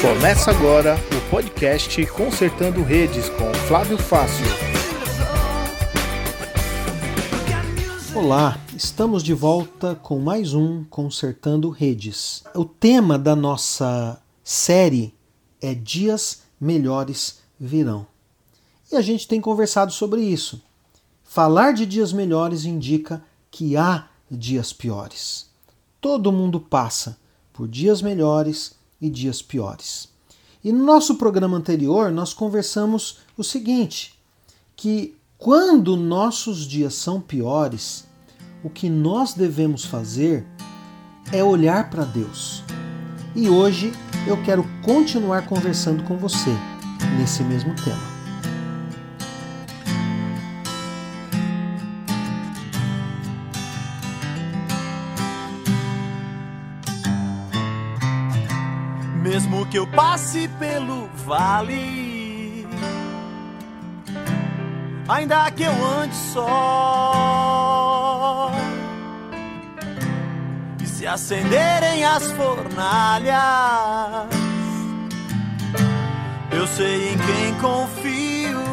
Começa agora o podcast Consertando Redes com Flávio Fácil. Olá, estamos de volta com mais um Consertando Redes. O tema da nossa série é Dias Melhores Virão. A gente tem conversado sobre isso. Falar de dias melhores indica que há dias piores. Todo mundo passa por dias melhores e dias piores. E no nosso programa anterior nós conversamos o seguinte: que quando nossos dias são piores, o que nós devemos fazer é olhar para Deus. E hoje eu quero continuar conversando com você nesse mesmo tema. Mesmo que eu passe pelo vale, ainda que eu ande só, e se acenderem as fornalhas, eu sei em quem confio.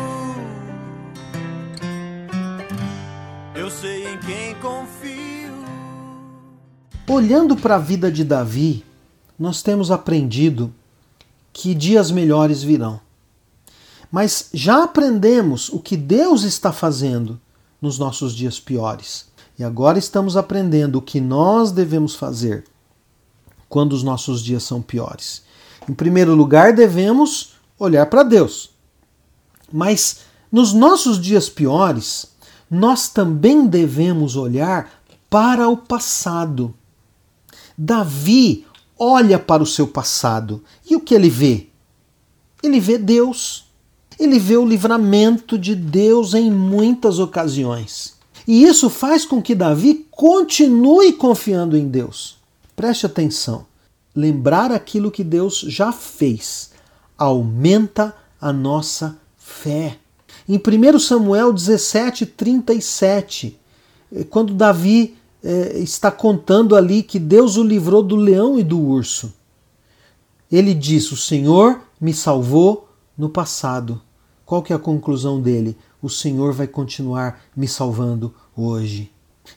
Eu sei em quem confio. Olhando para a vida de Davi, nós temos aprendido que dias melhores virão. Mas já aprendemos o que Deus está fazendo nos nossos dias piores. E agora estamos aprendendo o que nós devemos fazer quando os nossos dias são piores. Em primeiro lugar, devemos olhar para Deus. Mas nos nossos dias piores, nós também devemos olhar para o passado. Davi olha para o seu passado e o que ele vê? Ele vê Deus. Ele vê o livramento de Deus em muitas ocasiões. E isso faz com que Davi continue confiando em Deus. Preste atenção. Lembrar aquilo que Deus já fez aumenta a nossa fé. Em 1 Samuel 17, 37, quando Davi é, está contando ali que Deus o livrou do leão e do urso. Ele diz: O Senhor me salvou no passado. Qual que é a conclusão dele? O Senhor vai continuar me salvando hoje.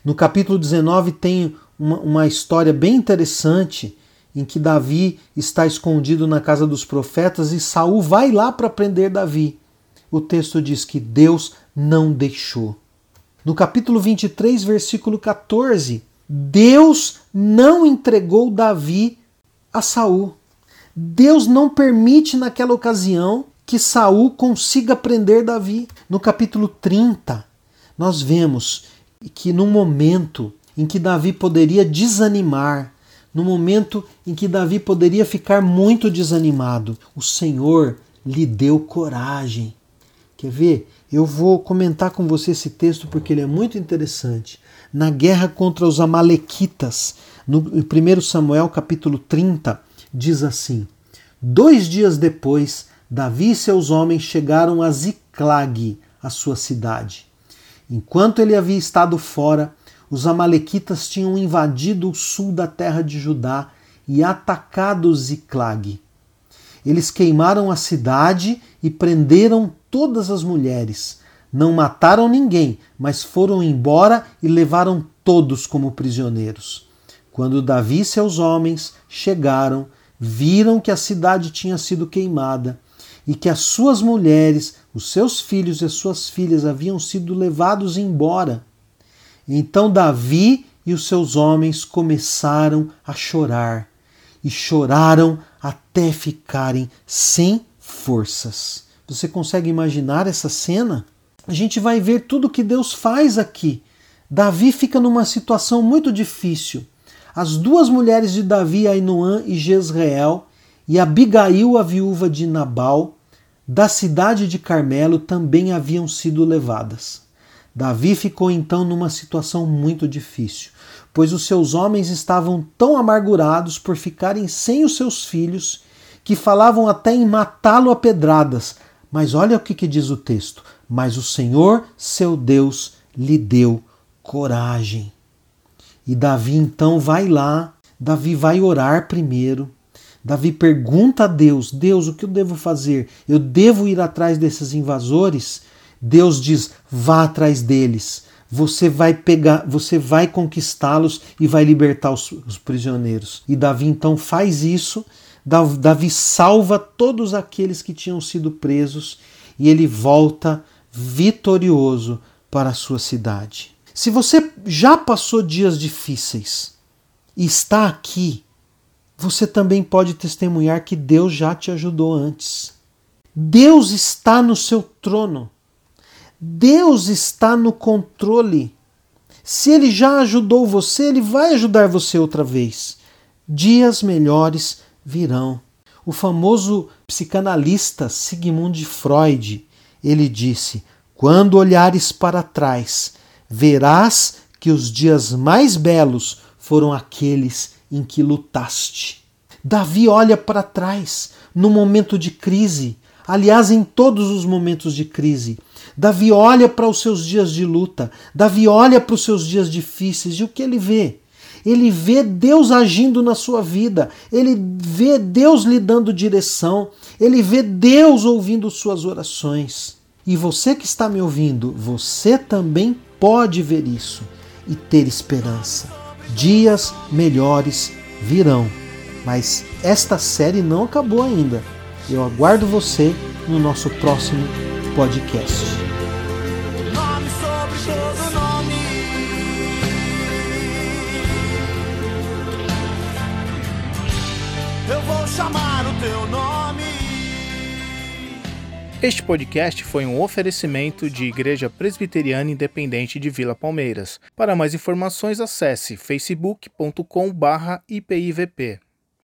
No capítulo 19 tem uma, uma história bem interessante em que Davi está escondido na casa dos profetas e Saul vai lá para prender Davi. O texto diz que Deus não deixou. No capítulo 23, versículo 14, Deus não entregou Davi a Saul. Deus não permite naquela ocasião que Saul consiga prender Davi. No capítulo 30, nós vemos que no momento em que Davi poderia desanimar, no momento em que Davi poderia ficar muito desanimado, o Senhor lhe deu coragem. Quer ver? Eu vou comentar com você esse texto porque ele é muito interessante. Na guerra contra os Amalequitas, no 1 Samuel capítulo 30, diz assim: Dois dias depois, Davi e seus homens chegaram a Ziclag, a sua cidade. Enquanto ele havia estado fora, os Amalequitas tinham invadido o sul da terra de Judá e atacado Ziclag. Eles queimaram a cidade e prenderam todas as mulheres. Não mataram ninguém, mas foram embora e levaram todos como prisioneiros. Quando Davi e seus homens chegaram, viram que a cidade tinha sido queimada e que as suas mulheres, os seus filhos e as suas filhas haviam sido levados embora. Então Davi e os seus homens começaram a chorar e choraram até ficarem sem forças. Você consegue imaginar essa cena? A gente vai ver tudo que Deus faz aqui. Davi fica numa situação muito difícil. As duas mulheres de Davi, Ainoã e Jezreel, e Abigail, a viúva de Nabal, da cidade de Carmelo, também haviam sido levadas. Davi ficou então numa situação muito difícil, pois os seus homens estavam tão amargurados por ficarem sem os seus filhos que falavam até em matá-lo a pedradas, Mas olha o que, que diz o texto: Mas o Senhor, seu Deus, lhe deu coragem. E Davi então vai lá, Davi vai orar primeiro. Davi pergunta a Deus: Deus, o que eu devo fazer? Eu devo ir atrás desses invasores? Deus diz: vá atrás deles. Você vai pegar, você vai conquistá-los e vai libertar os, os, prisioneiros. E Davi então faz isso. Davi salva todos aqueles que tinham sido presos e ele volta vitorioso para a sua cidade. Se você já passou dias difíceis e está aqui, você também pode testemunhar que Deus já te ajudou antes. Deus está no seu trono. Deus está no controle. Se ele já ajudou você, ele vai ajudar você outra vez. Dias melhores virão. O famoso psicanalista Sigmund Freud, ele disse: "Quando olhares para trás, verás que os dias mais belos foram aqueles em que lutaste." Davi olha para trás no momento de crise, aliás, em todos os momentos de crise. Davi olha para os seus dias de luta, Davi olha para os seus dias difíceis e o que ele vê? Ele vê Deus agindo na sua vida, ele vê Deus lhe dando direção, ele vê Deus ouvindo suas orações. E você que está me ouvindo, você também pode ver isso e ter esperança. Dias melhores virão. Mas esta série não acabou ainda. Eu aguardo você no nosso próximo podcast. Todo nome. Eu vou chamar o teu nome. Este podcast foi um oferecimento de Igreja Presbiteriana Independente de Vila Palmeiras. Para mais informações, acesse facebook.com/ipivp.